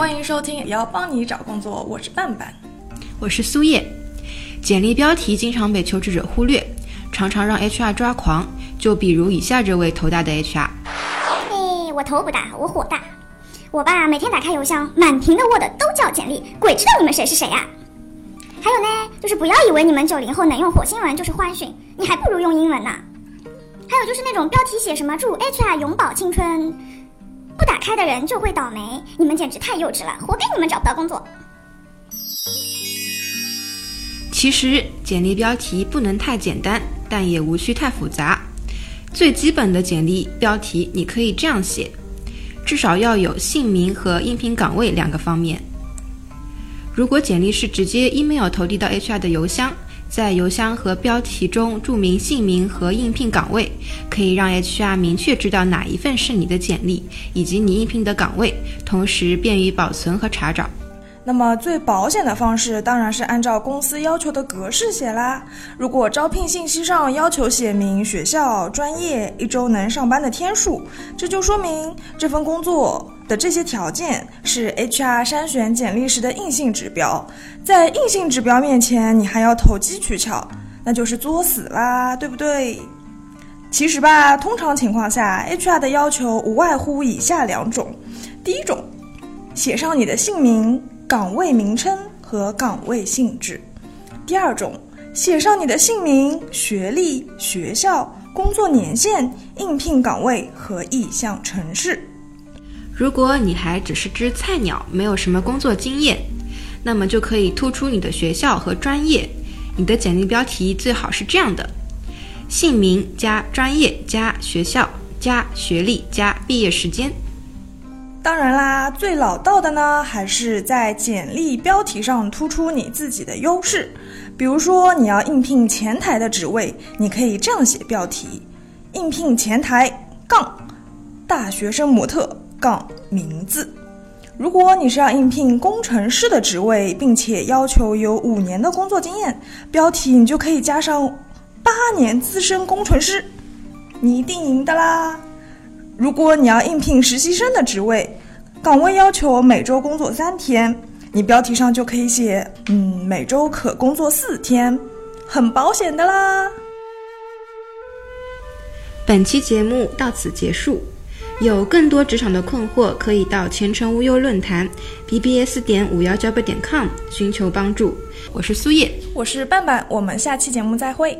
欢迎收听，也要帮你找工作，我是半半，我是苏叶。简历标题经常被求职者忽略，常常让 HR 抓狂。就比如以下这位头大的 HR。嘿，我头不大，我火大。我吧每天打开邮箱，满屏的 Word 都叫简历，鬼知道你们谁是谁呀？还有呢，就是不要以为你们九零后能用火星文就是欢讯，你还不如用英文呢。还有就是那种标题写什么祝 HR 永葆青春，不打开的人就会倒霉，你们简直太幼稚了，活该你们找不到工作。其实简历标题不能太简单，但也无需太复杂。最基本的简历标题你可以这样写，至少要有姓名和应聘岗位两个方面。如果简历是直接 email 投递到 HR 的邮箱，在邮箱和标题中注明姓名和应聘岗位，可以让 HR 明确知道哪一份是你的简历以及你应聘的岗位，同时便于保存和查找。那么最保险的方式当然是按照公司要求的格式写啦。如果招聘信息上要求写明学校、专业、一周能上班的天数，这就说明这份工作的这些条件是 HR 筛选简历时的硬性指标。在硬性指标面前，你还要投机取巧，那就是作死啦，对不对？其实吧，通常情况下，HR 的要求无外乎以下两种：第一种，写上你的姓名。岗位名称和岗位性质。第二种，写上你的姓名、学历、学校、工作年限、应聘岗位和意向城市。如果你还只是只菜鸟，没有什么工作经验，那么就可以突出你的学校和专业。你的简历标题最好是这样的：姓名加专业加学校加学历加毕业时间。当然啦，最老道的呢，还是在简历标题上突出你自己的优势。比如说，你要应聘前台的职位，你可以这样写标题：应聘前台杠大学生模特杠名字。如果你是要应聘工程师的职位，并且要求有五年的工作经验，标题你就可以加上八年资深工程师，你一定赢的啦。如果你要应聘实习生的职位，岗位要求每周工作三天，你标题上就可以写，嗯，每周可工作四天，很保险的啦。本期节目到此结束，有更多职场的困惑，可以到前程无忧论坛 bbs 点五幺 job 点 com 寻求帮助。我是苏叶，我是半半，我们下期节目再会。